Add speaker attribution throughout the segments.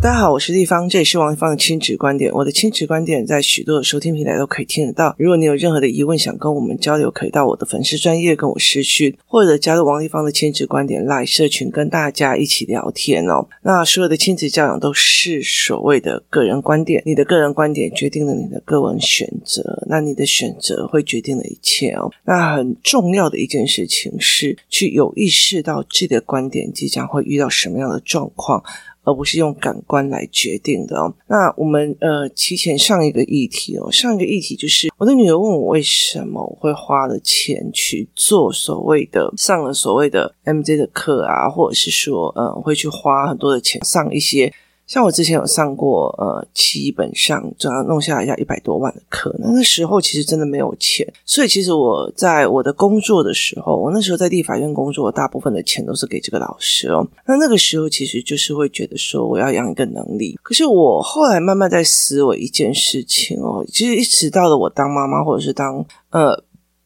Speaker 1: 大家好，我是丽芳，这里是王丽芳的亲子观点。我的亲子观点在许多的收听平台都可以听得到。如果你有任何的疑问想跟我们交流，可以到我的粉丝专业跟我私讯，或者加入王丽芳的亲子观点 LINE 社群，跟大家一起聊天哦。那所有的亲子教养都是所谓的个人观点，你的个人观点决定了你的个人选择，那你的选择会决定了一切哦。那很重要的一件事情是，去有意识到自己的观点即将会遇到什么样的状况。而不是用感官来决定的哦。那我们呃，提前上一个议题哦，上一个议题就是我的女儿问我为什么我会花了钱去做所谓的上了所谓的 MJ 的课啊，或者是说呃，会去花很多的钱上一些。像我之前有上过，呃，基本上这样弄下来要一百多万的课，那个时候其实真的没有钱，所以其实我在我的工作的时候，我那时候在立法院工作，大部分的钱都是给这个老师哦。那那个时候其实就是会觉得说，我要养一个能力。可是我后来慢慢在思维一件事情哦，其实一直到了我当妈妈或者是当呃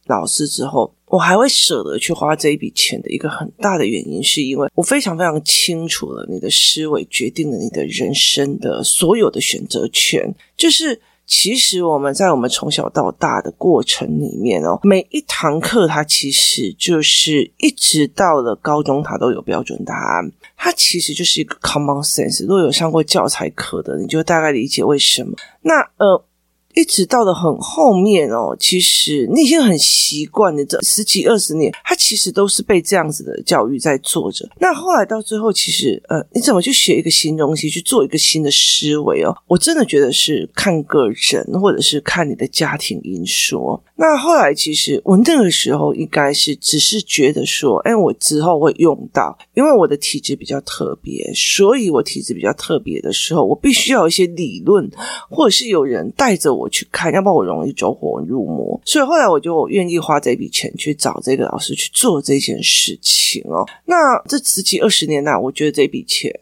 Speaker 1: 老师之后。我还会舍得去花这一笔钱的一个很大的原因，是因为我非常非常清楚了，你的思维决定了你的人生的所有的选择权。就是其实我们在我们从小到大的过程里面哦，每一堂课它其实就是一直到了高中，它都有标准答案。它其实就是一个 common sense。如果有上过教材课的，你就大概理解为什么。那呃。一直到了很后面哦，其实你已经很习惯了，这十几二十年，他其实都是被这样子的教育在做着。那后来到最后，其实呃，你怎么去学一个新东西，去做一个新的思维哦？我真的觉得是看个人，或者是看你的家庭因素。那后来其实我那个时候应该是只是觉得说，哎，我之后会用到，因为我的体质比较特别，所以我体质比较特别的时候，我必须要有一些理论，或者是有人带着我。我去看，要不然我容易走火入魔。所以后来我就愿意花这笔钱去找这个老师去做这件事情哦。那这十几二十年来，我觉得这笔钱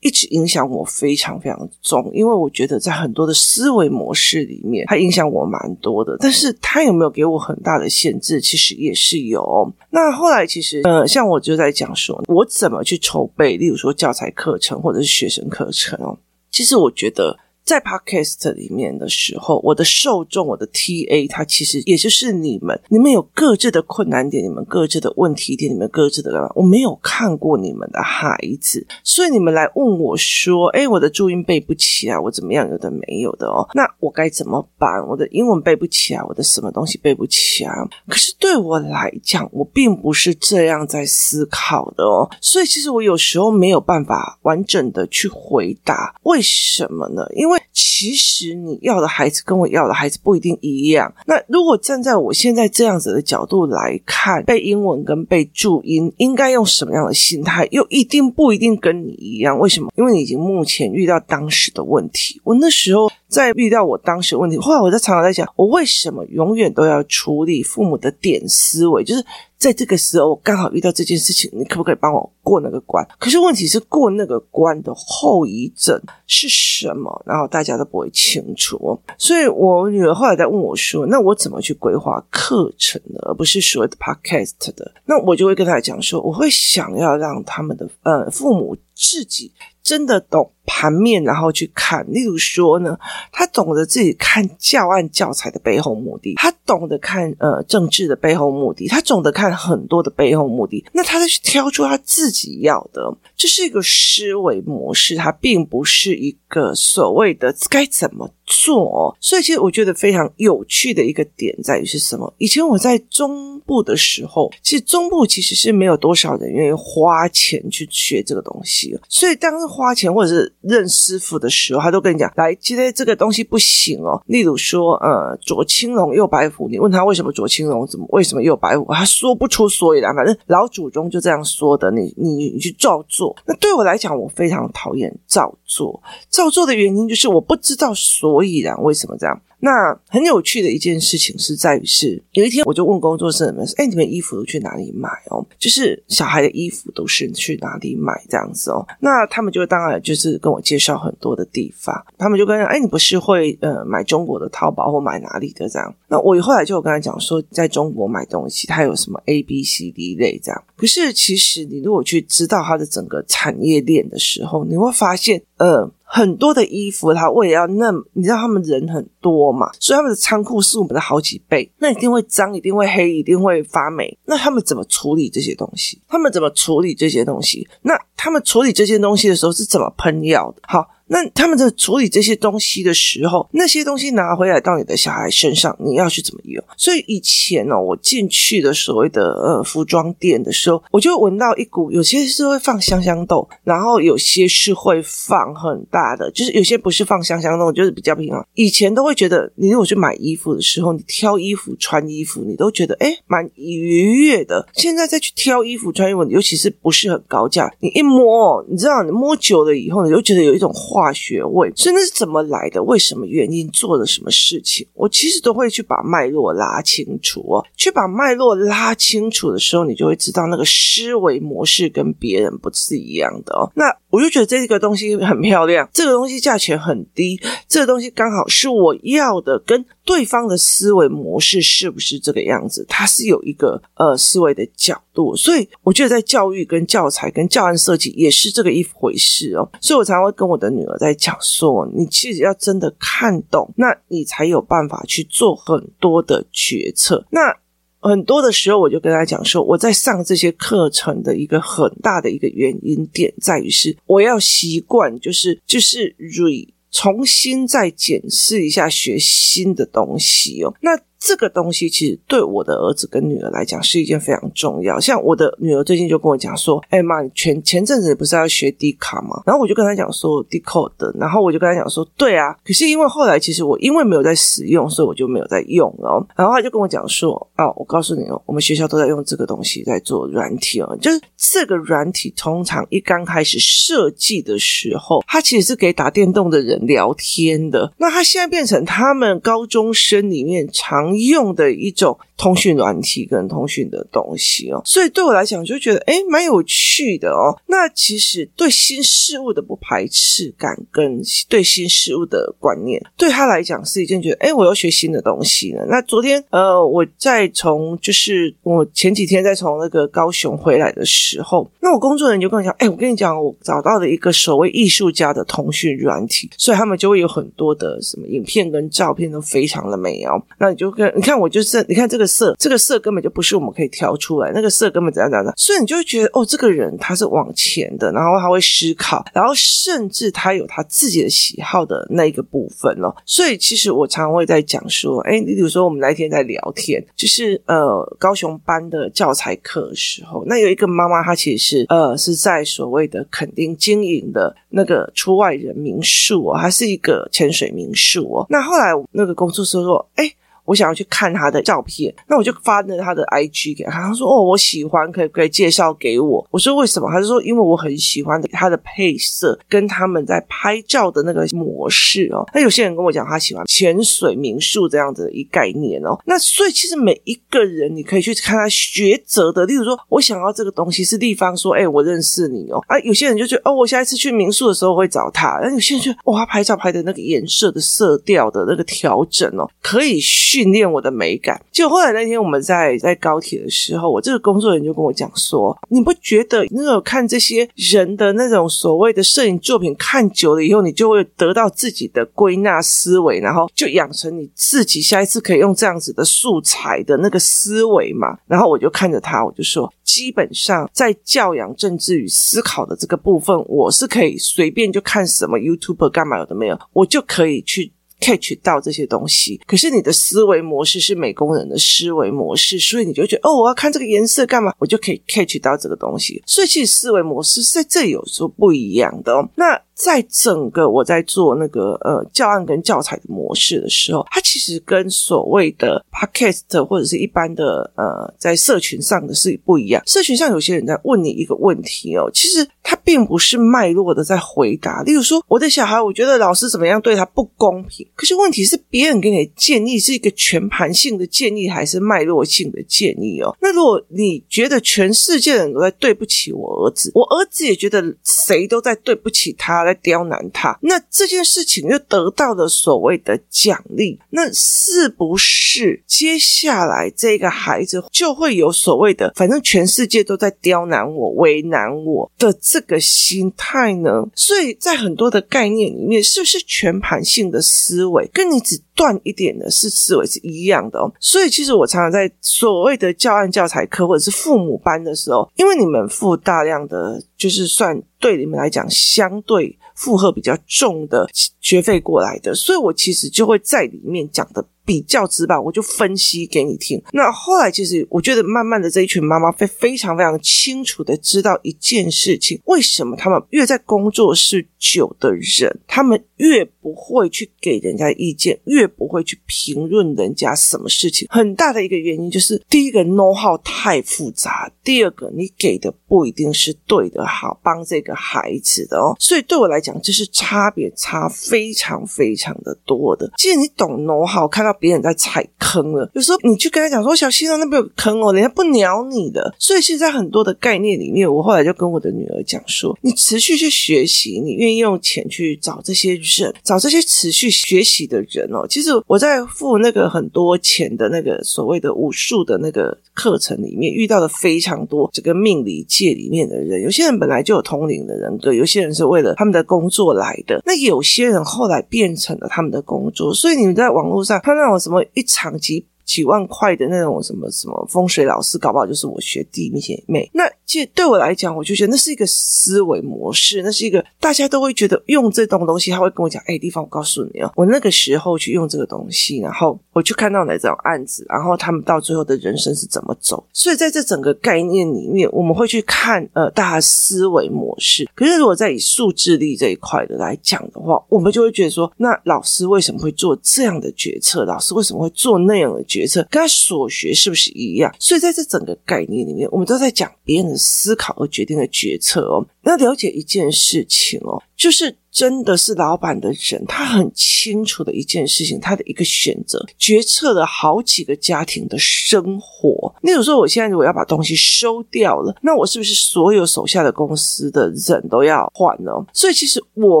Speaker 1: 一直影响我非常非常重，因为我觉得在很多的思维模式里面，它影响我蛮多的。但是它有没有给我很大的限制？其实也是有。那后来其实呃，像我就在讲说，我怎么去筹备，例如说教材课程或者是学生课程哦。其实我觉得。在 Podcast 里面的时候，我的受众，我的 TA，它其实也就是你们，你们有各自的困难点，你们各自的问题点，你们各自的干嘛？我没有看过你们的孩子，所以你们来问我说：“诶，我的注音背不起来，我怎么样？有的没有的哦，那我该怎么办？我的英文背不起来，我的什么东西背不起来？可是对我来讲，我并不是这样在思考的哦，所以其实我有时候没有办法完整的去回答，为什么呢？因为其实你要的孩子跟我要的孩子不一定一样。那如果站在我现在这样子的角度来看，背英文跟背注音应该用什么样的心态，又一定不一定跟你一样。为什么？因为你已经目前遇到当时的问题。我那时候在遇到我当时问题，后来我在常常在想，我为什么永远都要处理父母的点思维，就是。在这个时候，我刚好遇到这件事情，你可不可以帮我过那个关？可是问题是，过那个关的后遗症是什么？然后大家都不会清楚。所以我女儿后来在问我说：“那我怎么去规划课程呢？而不是所谓的 podcast 的？”那我就会跟她讲说：“我会想要让他们的呃父母自己真的懂。”盘面，然后去看，例如说呢，他懂得自己看教案教材的背后目的，他懂得看呃政治的背后目的，他懂得看很多的背后目的，那他再去挑出他自己要的，这是一个思维模式，它并不是一个所谓的该怎么做。所以其实我觉得非常有趣的一个点在于是什么？以前我在中部的时候，其实中部其实是没有多少人愿意花钱去学这个东西，所以当时花钱或者是认师傅的时候，他都跟你讲，来，今天这个东西不行哦。例如说，呃，左青龙右白虎，你问他为什么左青龙，怎么为什么右白虎，他说不出所以然。反正老祖宗就这样说的，你你你去照做。那对我来讲，我非常讨厌照做。照做的原因就是我不知道所以然，为什么这样。那很有趣的一件事情是在于是，有一天我就问工作室的人说：“哎，你们衣服都去哪里买哦？就是小孩的衣服都是去哪里买这样子哦？”那他们就当然就是跟我介绍很多的地方，他们就跟他：“哎，你不是会呃买中国的淘宝或买哪里的这样？”那我后来就跟他讲说，在中国买东西，它有什么 A、B、C、D 类这样。可是其实你如果去知道它的整个产业链的时候，你会发现，呃。很多的衣服，他为了要那，你知道他们人很多嘛，所以他们的仓库是我们的好几倍，那一定会脏，一定会黑，一定会发霉。那他们怎么处理这些东西？他们怎么处理这些东西？那他们处理这些东西的时候是怎么喷药的？好。那他们在处理这些东西的时候，那些东西拿回来到你的小孩身上，你要去怎么用？所以以前呢、哦，我进去的所谓的呃服装店的时候，我就闻到一股，有些是会放香香豆，然后有些是会放很大的，就是有些不是放香香豆，就是比较平常。以前都会觉得，你如果去买衣服的时候，你挑衣服穿衣服，你都觉得诶蛮愉悦的。现在再去挑衣服穿衣服，尤其是不是很高价，你一摸，你知道，你摸久了以后，你就觉得有一种。化学位，真的是怎么来的？为什么原因？做了什么事情？我其实都会去把脉络拉清楚哦。去把脉络拉清楚的时候，你就会知道那个思维模式跟别人不是一样的哦。那我就觉得这个东西很漂亮，这个东西价钱很低，这个东西刚好是我要的，跟对方的思维模式是不是这个样子？它是有一个呃思维的角度，所以我觉得在教育、跟教材、跟教案设计也是这个一回事哦。所以我常会跟我的女儿在讲说，你其实要真的看懂，那你才有办法去做很多的决策。那很多的时候，我就跟他讲说，我在上这些课程的一个很大的一个原因点在于是，我要习惯，就是就是 re。重新再检视一下，学新的东西哦。那。这个东西其实对我的儿子跟女儿来讲是一件非常重要。像我的女儿最近就跟我讲说：“哎妈，你前前阵子不是要学 Dcard 吗？”然后我就跟她讲说：“Dcode 然后我就跟她讲说：“对啊。”可是因为后来其实我因为没有在使用，所以我就没有在用了。然后她就跟我讲说：“哦，我告诉你哦，我们学校都在用这个东西在做软体哦，就是这个软体通常一刚开始设计的时候，它其实是给打电动的人聊天的。那它现在变成他们高中生里面常用的一种通讯软体跟通讯的东西哦，所以对我来讲就觉得诶蛮有趣的哦。那其实对新事物的不排斥感跟对新事物的观念，对他来讲是一件觉得诶我要学新的东西呢。那昨天呃我在从就是我前几天在从那个高雄回来的时候，那我工作人员就跟我讲，诶我跟你讲，我找到了一个所谓艺术家的通讯软体，所以他们就会有很多的什么影片跟照片都非常的美哦。那你就跟你看，我就是你看这个色，这个色根本就不是我们可以调出来，那个色根本怎样怎样，所以你就会觉得哦，这个人他是往前的，然后他会思考，然后甚至他有他自己的喜好的那一个部分哦。所以其实我常常会在讲说，哎，你比如说我们那天在聊天，就是呃高雄班的教材课的时候，那有一个妈妈，她其实是呃是在所谓的肯定经营的那个出外人民宿哦，还是一个潜水民宿哦。那后来那个工作室说，哎。我想要去看他的照片，那我就发了他的 IG 给他。他说：“哦，我喜欢，可以可以介绍给我。”我说：“为什么？”他就说：“因为我很喜欢他的配色跟他们在拍照的那个模式哦。”那有些人跟我讲，他喜欢潜水民宿这样子的一概念哦。那所以其实每一个人，你可以去看他抉择的。例如说，我想要这个东西是地方说：“哎，我认识你哦。”啊，有些人就觉得：“哦，我下一次去民宿的时候会找他。”那有些人就：“哇，拍照拍的那个颜色的色调的那个调整哦，可以训练我的美感。就后来那天我们在在高铁的时候，我这个工作人员就跟我讲说：“你不觉得那种看这些人的那种所谓的摄影作品看久了以后，你就会得到自己的归纳思维，然后就养成你自己下一次可以用这样子的素材的那个思维嘛？”然后我就看着他，我就说：“基本上在教养政治与思考的这个部分，我是可以随便就看什么 YouTuber 干嘛有的没有，我就可以去。” Catch 到这些东西，可是你的思维模式是美工人的思维模式，所以你就觉得哦，我要看这个颜色干嘛？我就可以 catch 到这个东西。所以其实思维模式在这有时候不一样的哦。那。在整个我在做那个呃教案跟教材的模式的时候，它其实跟所谓的 podcast 或者是一般的呃在社群上的是不一样。社群上有些人在问你一个问题哦，其实他并不是脉络的在回答。例如说，我的小孩，我觉得老师怎么样对他不公平。可是问题是，别人给你的建议是一个全盘性的建议，还是脉络性的建议哦？那如果你觉得全世界的人都在对不起我儿子，我儿子也觉得谁都在对不起他。在刁难他，那这件事情又得到了所谓的奖励，那是不是接下来这个孩子就会有所谓的，反正全世界都在刁难我、为难我的这个心态呢？所以在很多的概念里面，是不是全盘性的思维，跟你只断一点的是思维是一样的哦？所以其实我常常在所谓的教案教材课或者是父母班的时候，因为你们付大量的，就是算对你们来讲相对负荷比较重的学费过来的，所以我其实就会在里面讲的。比较直白，我就分析给你听。那后来，其实我觉得，慢慢的这一群妈妈会非常非常清楚的知道一件事情：为什么他们越在工作室久的人，他们越不会去给人家意见，越不会去评论人家什么事情。很大的一个原因就是，第一个 know how 太复杂，第二个你给的不一定是对的，好帮这个孩子的哦。所以对我来讲，这是差别差非常非常的多的。既然你懂 know how，看到。别人在踩坑了，有时候你去跟他讲说：“小心啊，那边有坑哦。”人家不鸟你的。所以现在很多的概念里面，我后来就跟我的女儿讲说：“你持续去学习，你愿意用钱去找这些人，找这些持续学习的人哦。其实我在付那个很多钱的那个所谓的武术的那个课程里面，遇到了非常多这个命理界里面的人。有些人本来就有通灵的人格，有些人是为了他们的工作来的。那有些人后来变成了他们的工作。所以你们在网络上看到。什么一场级几万块的那种什么什么风水老师，搞不好就是我学弟妹妹。那其实对我来讲，我就觉得那是一个思维模式，那是一个大家都会觉得用这种东西，他会跟我讲：“哎，地方，我告诉你哦，我那个时候去用这个东西，然后我去看到哪这种案子，然后他们到最后的人生是怎么走。”所以在这整个概念里面，我们会去看呃大家思维模式。可是如果在以数字力这一块的来讲的话，我们就会觉得说，那老师为什么会做这样的决策？老师为什么会做那样的决？决策跟他所学是不是一样？所以在这整个概念里面，我们都在讲别人的思考而决定的决策哦。那了解一件事情哦，就是。真的是老板的人，他很清楚的一件事情，他的一个选择决策了好几个家庭的生活。例如说，我现在如果要把东西收掉了，那我是不是所有手下的公司的人都要换呢？所以，其实我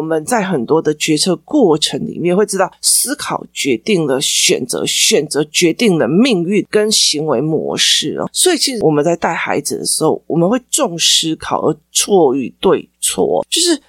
Speaker 1: 们在很多的决策过程里面会知道，思考决定了选择，选择决定了命运跟行为模式哦。所以，其实我们在带孩子的时候，我们会重思考而错与对错，就是。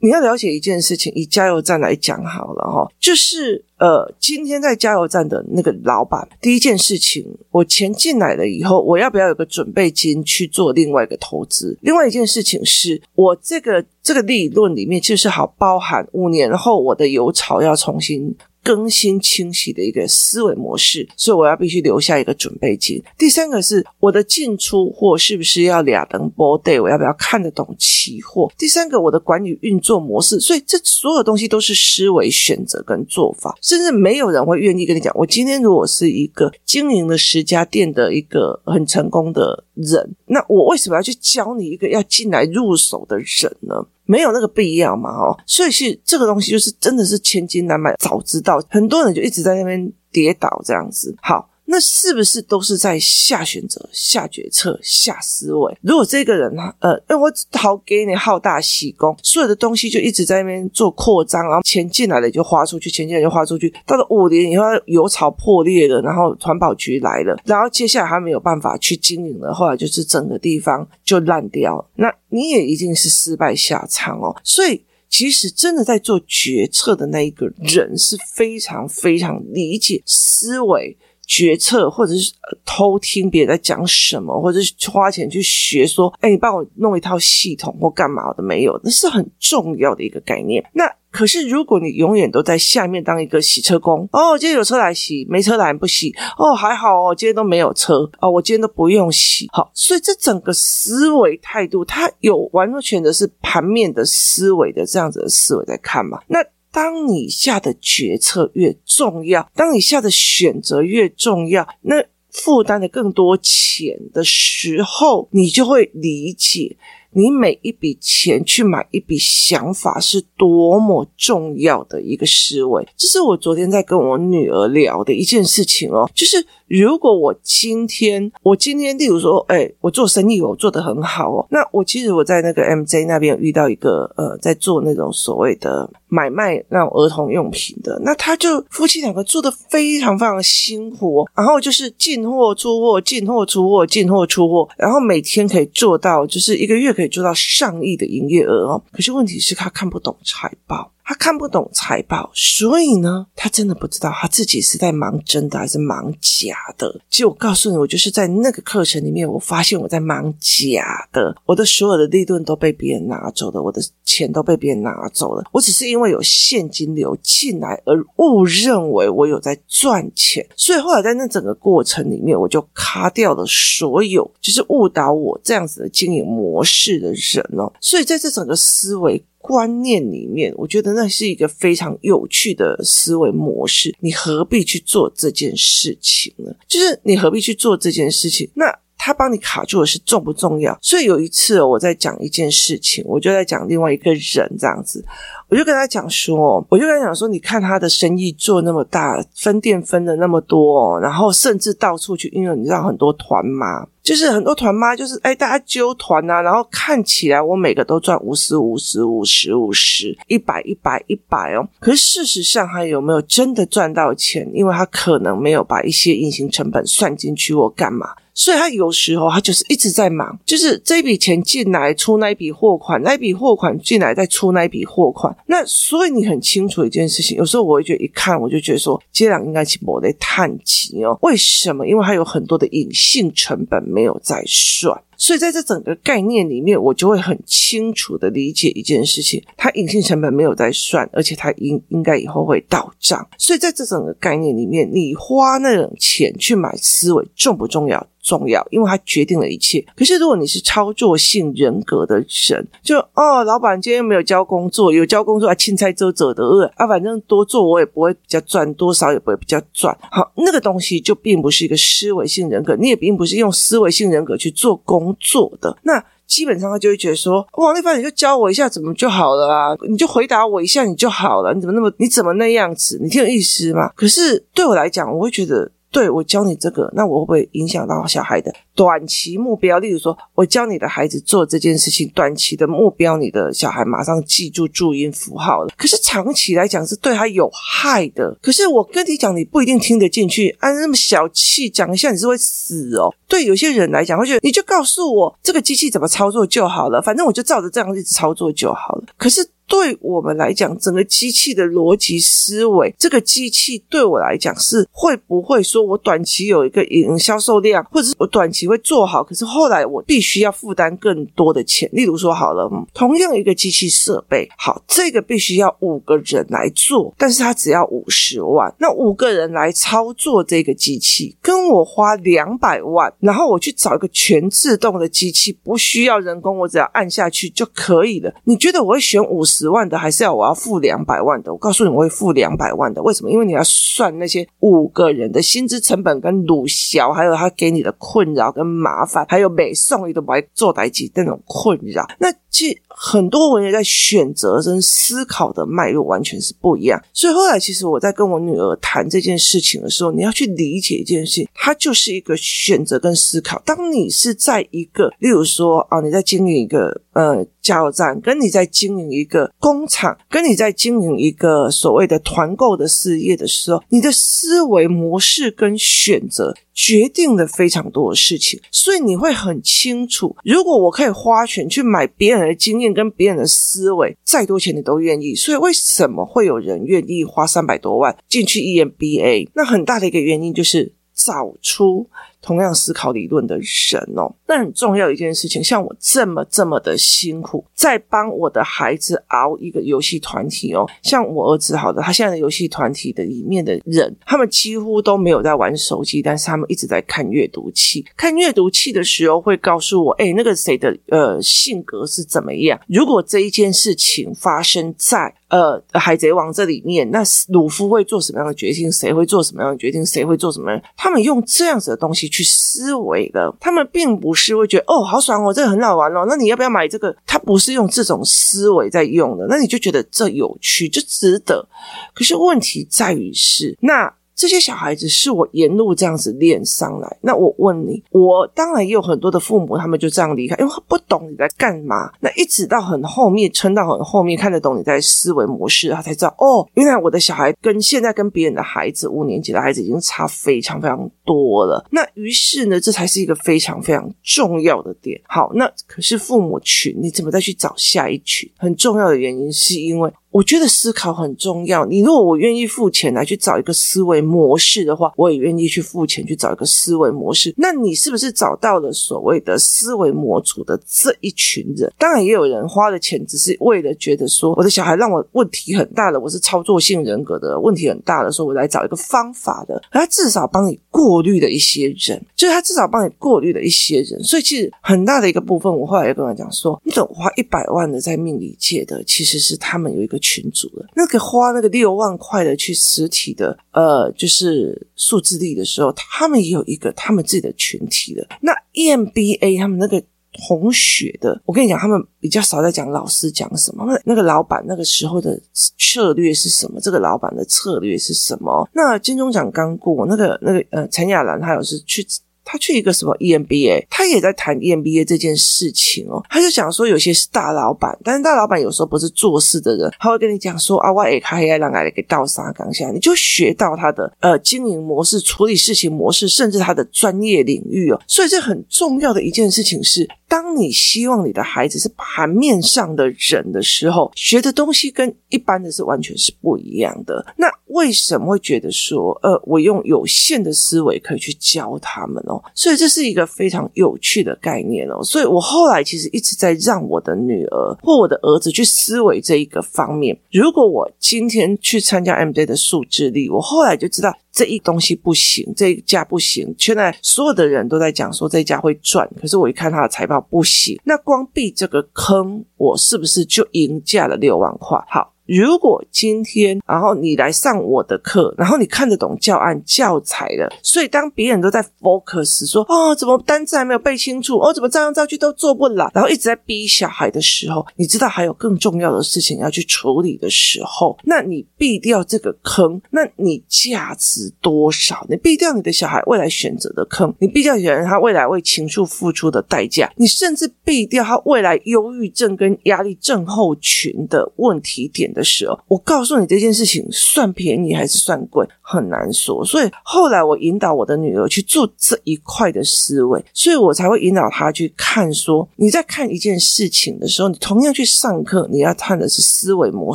Speaker 1: 你要了解一件事情，以加油站来讲好了哈，就是呃，今天在加油站的那个老板，第一件事情，我钱进来了以后，我要不要有个准备金去做另外一个投资？另外一件事情是我这个这个利润里面，就是好包含五年后我的油槽要重新。更新清晰的一个思维模式，所以我要必须留下一个准备金。第三个是我的进出货是不是要俩等波 day？我要不要看得懂期货？第三个我的管理运作模式，所以这所有东西都是思维选择跟做法，甚至没有人会愿意跟你讲。我今天如果是一个经营了十家店的一个很成功的人，那我为什么要去教你一个要进来入手的人呢？没有那个必要嘛，哦，所以是这个东西就是真的是千金难买早知道，很多人就一直在那边跌倒这样子，好。那是不是都是在下选择、下决策、下思维？如果这个人他呃，因为我好给你好大喜功，所有的东西就一直在那边做扩张，然后钱进来了就花出去，钱进来就花出去。到了五年以后，油槽破裂了，然后环保局来了，然后接下来他没有办法去经营了，后来就是整个地方就烂掉了。那你也一定是失败下场哦。所以，其实真的在做决策的那一个人是非常非常理解思维。决策，或者是偷听别人在讲什么，或者是花钱去学说，哎，你帮我弄一套系统或干嘛的没有？那是很重要的一个概念。那可是如果你永远都在下面当一个洗车工，哦，今天有车来洗，没车来不洗，哦，还好哦，今天都没有车，哦，我今天都不用洗，好，所以这整个思维态度，它有完全的是盘面的思维的这样子的思维在看嘛？那。当你下的决策越重要，当你下的选择越重要，那负担的更多钱的时候，你就会理解你每一笔钱去买一笔想法是多么重要的一个思维。这是我昨天在跟我女儿聊的一件事情哦，就是如果我今天，我今天，例如说，哎，我做生意，我做得很好哦，那我其实我在那个 MJ 那边遇到一个呃，在做那种所谓的买卖那种儿童用品的，那他就夫妻两个做的非常非常辛苦，然后就是进货出货，进货出货，进货出货，然后每天可以做到，就是一个月可以做到上亿的营业额哦。可是问题是，他看不懂财报。他看不懂财报，所以呢，他真的不知道他自己是在忙真的还是忙假的。其实我告诉你，我就是在那个课程里面，我发现我在忙假的，我的所有的利润都被别人拿走了，我的钱都被别人拿走了。我只是因为有现金流进来而误认为我有在赚钱，所以后来在那整个过程里面，我就卡掉了所有就是误导我这样子的经营模式的人哦。所以在这整个思维。观念里面，我觉得那是一个非常有趣的思维模式。你何必去做这件事情呢？就是你何必去做这件事情？那他帮你卡住的是重不重要？所以有一次我在讲一件事情，我就在讲另外一个人这样子。我就跟他讲说，我就跟他讲说，你看他的生意做那么大，分店分的那么多，然后甚至到处去，因为你知道很多团嘛，就是很多团妈，就是哎，大家揪团啊，然后看起来我每个都赚五十五十五十五十一百一百一百哦，可是事实上他有没有真的赚到钱？因为他可能没有把一些隐形成本算进去或干嘛。所以他有时候他就是一直在忙，就是这笔钱进来出那一笔货款，那一笔货款进来再出那一笔货款。那所以你很清楚一件事情，有时候我会觉得一看我就觉得说，接两应该是我在叹气哦。为什么？因为他有很多的隐性成本没有再算。所以在这整个概念里面，我就会很清楚的理解一件事情：它隐性成本没有在算，而且它应应该以后会到账。所以在这整个概念里面，你花那种钱去买思维重不重要？重要，因为它决定了一切。可是如果你是操作性人格的人，就哦，老板今天没有交工作，有交工作啊，青菜遮遮的饿啊，反正多做我也不会比较赚，多少也不会比较赚。好，那个东西就并不是一个思维性人格，你也并不是用思维性人格去做工。工作的那基本上他就会觉得说，王丽芳，你就教我一下怎么就好了啊？你就回答我一下你就好了，你怎么那么你怎么那样子？你挺有意思吗？可是对我来讲，我会觉得。对，我教你这个，那我会不会影响到小孩的短期目标？例如说，我教你的孩子做这件事情，短期的目标，你的小孩马上记住注音符号了。可是长期来讲是对他有害的。可是我跟你讲，你不一定听得进去。啊，那么小气，讲一下你是会死哦。对有些人来讲，会觉得你就告诉我这个机器怎么操作就好了，反正我就照着这样一直操作就好了。可是。对我们来讲，整个机器的逻辑思维，这个机器对我来讲是会不会说我短期有一个营销售量，或者是我短期会做好，可是后来我必须要负担更多的钱。例如说，好了，同样一个机器设备，好，这个必须要五个人来做，但是它只要五十万，那五个人来操作这个机器，跟我花两百万，然后我去找一个全自动的机器，不需要人工，我只要按下去就可以了。你觉得我会选五十？十万的还是要我要付两百万的？我告诉你，我会付两百万的。为什么？因为你要算那些五个人的薪资成本跟鲁小，还有他给你的困扰跟麻烦，还有每送一个白做代机那种困扰。那其实很多文人在选择跟思考的脉络完全是不一样。所以后来，其实我在跟我女儿谈这件事情的时候，你要去理解一件事，它就是一个选择跟思考。当你是在一个，例如说啊，你在经营一个呃。加油站，跟你在经营一个工厂，跟你在经营一个所谓的团购的事业的时候，你的思维模式跟选择决定了非常多的事情，所以你会很清楚，如果我可以花钱去买别人的经验跟别人的思维，再多钱你都愿意。所以为什么会有人愿意花三百多万进去 EMBA？那很大的一个原因就是找出。同样思考理论的人哦，那很重要一件事情。像我这么这么的辛苦，在帮我的孩子熬一个游戏团体哦。像我儿子，好的，他现在的游戏团体的里面的人，他们几乎都没有在玩手机，但是他们一直在看阅读器。看阅读器的时候，会告诉我，哎，那个谁的呃性格是怎么样？如果这一件事情发生在呃海贼王这里面，那鲁夫会做什么样的决定？谁会做什么样的决定？谁会做什么？他们用这样子的东西。去思维的。他们并不是会觉得哦，好爽哦，这个很好玩哦，那你要不要买这个？他不是用这种思维在用的，那你就觉得这有趣，就值得。可是问题在于是那。这些小孩子是我沿路这样子练上来。那我问你，我当然也有很多的父母，他们就这样离开，因为他不懂你在干嘛。那一直到很后面，撑到很后面，看得懂你在思维模式，他才知道哦，原来我的小孩跟现在跟别人的孩子，五年级的孩子已经差非常非常多了。那于是呢，这才是一个非常非常重要的点。好，那可是父母群，你怎么再去找下一群？很重要的原因是因为。我觉得思考很重要。你如果我愿意付钱来去找一个思维模式的话，我也愿意去付钱去找一个思维模式。那你是不是找到了所谓的思维模组的这一群人？当然，也有人花了钱，只是为了觉得说我的小孩让我问题很大了，我是操作性人格的问题很大的时候，我来找一个方法的。他至少帮你过滤了一些人，就是他至少帮你过滤了一些人。所以其实很大的一个部分，我后来也跟他讲说，你等花一百万的在命理界的，其实是他们有一个。群组的那个花那个六万块的去实体的呃，就是数字力的时候，他们也有一个他们自己的群体的。那 EMBA 他们那个红血的，我跟你讲，他们比较少在讲老师讲什么，那那个老板那个时候的策略是什么？这个老板的策略是什么？那金钟奖刚过，那个那个呃陈亚兰，他有是去。他去一个什么 EMBA，他也在谈 EMBA 这件事情哦。他就讲说，有些是大老板，但是大老板有时候不是做事的人，他会跟你讲说啊，我也开黑让来给倒沙岗下，你就学到他的呃经营模式、处理事情模式，甚至他的专业领域哦。所以这很重要的一件事情是，当你希望你的孩子是盘面上的人的时候，学的东西跟一般的是完全是不一样的。那为什么会觉得说，呃，我用有限的思维可以去教他们哦？所以这是一个非常有趣的概念哦，所以我后来其实一直在让我的女儿或我的儿子去思维这一个方面。如果我今天去参加 MJ 的数字力，我后来就知道这一东西不行，这一家不行。现在所有的人都在讲说这一家会赚，可是我一看他的财报不行，那光避这个坑，我是不是就赢价了六万块？好。如果今天，然后你来上我的课，然后你看得懂教案教材了，所以当别人都在 focus 说，哦，怎么单字还没有背清楚，哦，怎么照样造句都做不来，然后一直在逼小孩的时候，你知道还有更重要的事情要去处理的时候，那你避掉这个坑，那你价值多少？你避掉你的小孩未来选择的坑，你避掉人他未来为情绪付出的代价，你甚至避掉他未来忧郁症跟压力症候群的问题点。的时候，我告诉你这件事情算便宜还是算贵，很难说。所以后来我引导我的女儿去做这一块的思维，所以我才会引导她去看说，你在看一件事情的时候，你同样去上课，你要看的是思维模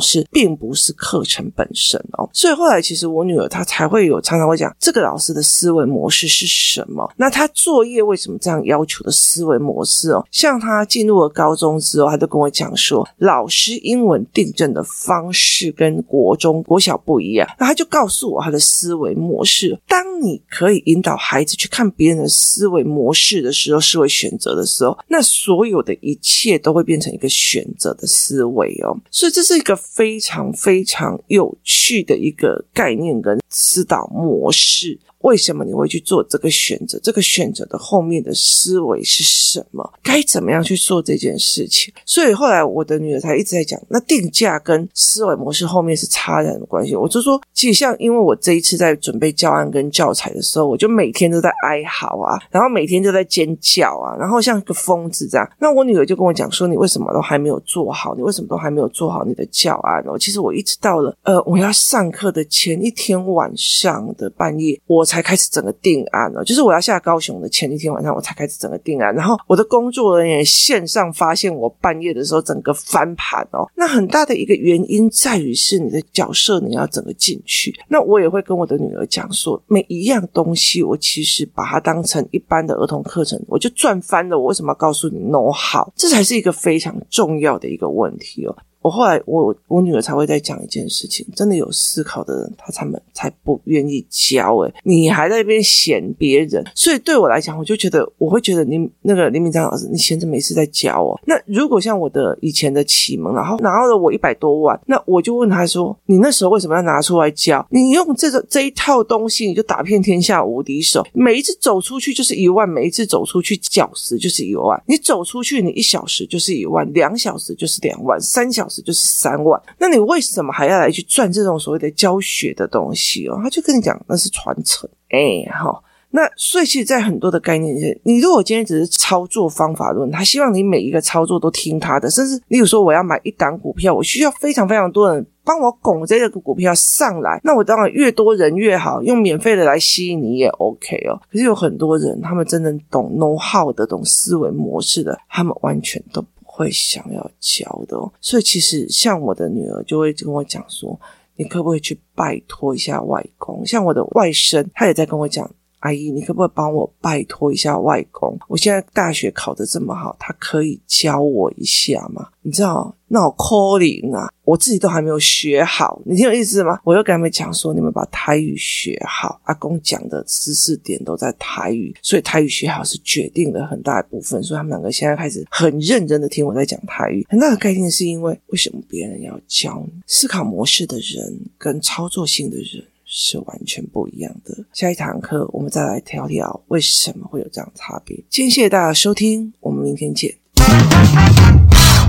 Speaker 1: 式，并不是课程本身哦。所以后来其实我女儿她才会有常常会讲，这个老师的思维模式是什么？那她作业为什么这样要求的思维模式哦？像她进入了高中之后，她就跟我讲说，老师英文订正的方。式跟国中、国小不一样，那她就告诉我她的思维模式。当你可以引导孩子去看别人的思维模式的时候，是会选择的时候，那所有的一切都会变成一个选择的思维哦。所以这是一个非常非常有趣的一个概念跟思导模式。为什么你会去做这个选择？这个选择的后面的思维是什么？该怎么样去做这件事情？所以后来我的女儿才一直在讲，那定价跟思维模式后面是差人的关系。我就说，其实像因为我这一次在准备教案跟教材的时候，我就每天都在哀嚎啊，然后每天都在尖叫啊，然后像个疯子这样。那我女儿就跟我讲说：“你为什么都还没有做好？你为什么都还没有做好你的教案呢？”其实我一直到了呃我要上课的前一天晚晚上的半夜，我。才开始整个定案了，就是我要下高雄的前一天晚上，我才开始整个定案。然后我的工作人员线上发现我半夜的时候整个翻盘哦。那很大的一个原因在于是你的角色你要整个进去。那我也会跟我的女儿讲说，每一样东西我其实把它当成一般的儿童课程，我就赚翻了。我为什么要告诉你 know how？这才是一个非常重要的一个问题哦。我后来我我女儿才会再讲一件事情，真的有思考的人，他才们才不愿意教。诶，你还在那边嫌别人，所以对我来讲，我就觉得我会觉得你那个林明章老师，你闲着没事在教哦。那如果像我的以前的启蒙，然后拿到了我一百多万，那我就问他说：“你那时候为什么要拿出来教？你用这个这一套东西，你就打遍天下无敌手，每一次走出去就是一万，每一次走出去教时就是一万，你走出去你一小时就是一万，两小时就是两万，三小时时就是三万，那你为什么还要来去赚这种所谓的教学的东西哦？他就跟你讲那是传承，哎，好。那所以其实，在很多的概念里，你如果今天只是操作方法论，他希望你每一个操作都听他的，甚至例如说，我要买一档股票，我需要非常非常多人帮我拱这个股票上来，那我当然越多人越好，用免费的来吸引你也 OK 哦。可是有很多人，他们真正懂 know how 的、懂思维模式的，他们完全都不会想要教的哦。所以其实像我的女儿就会跟我讲说，你可不可以去拜托一下外公？像我的外甥，他也在跟我讲。阿姨，你可不可以帮我拜托一下外公？我现在大学考得这么好，他可以教我一下吗？你知道，那我 calling 啊，我自己都还没有学好，你听有意思吗？我又跟他们讲说，你们把台语学好，阿公讲的知识点都在台语，所以台语学好是决定了很大一部分。所以他们两个现在开始很认真的听我在讲台语。很大的概念是因为，为什么别人要教你？思考模式的人跟操作性的人。是完全不一样的。下一堂课我们再来聊聊为什么会有这样差别。今天谢谢大家收听，我们明天见。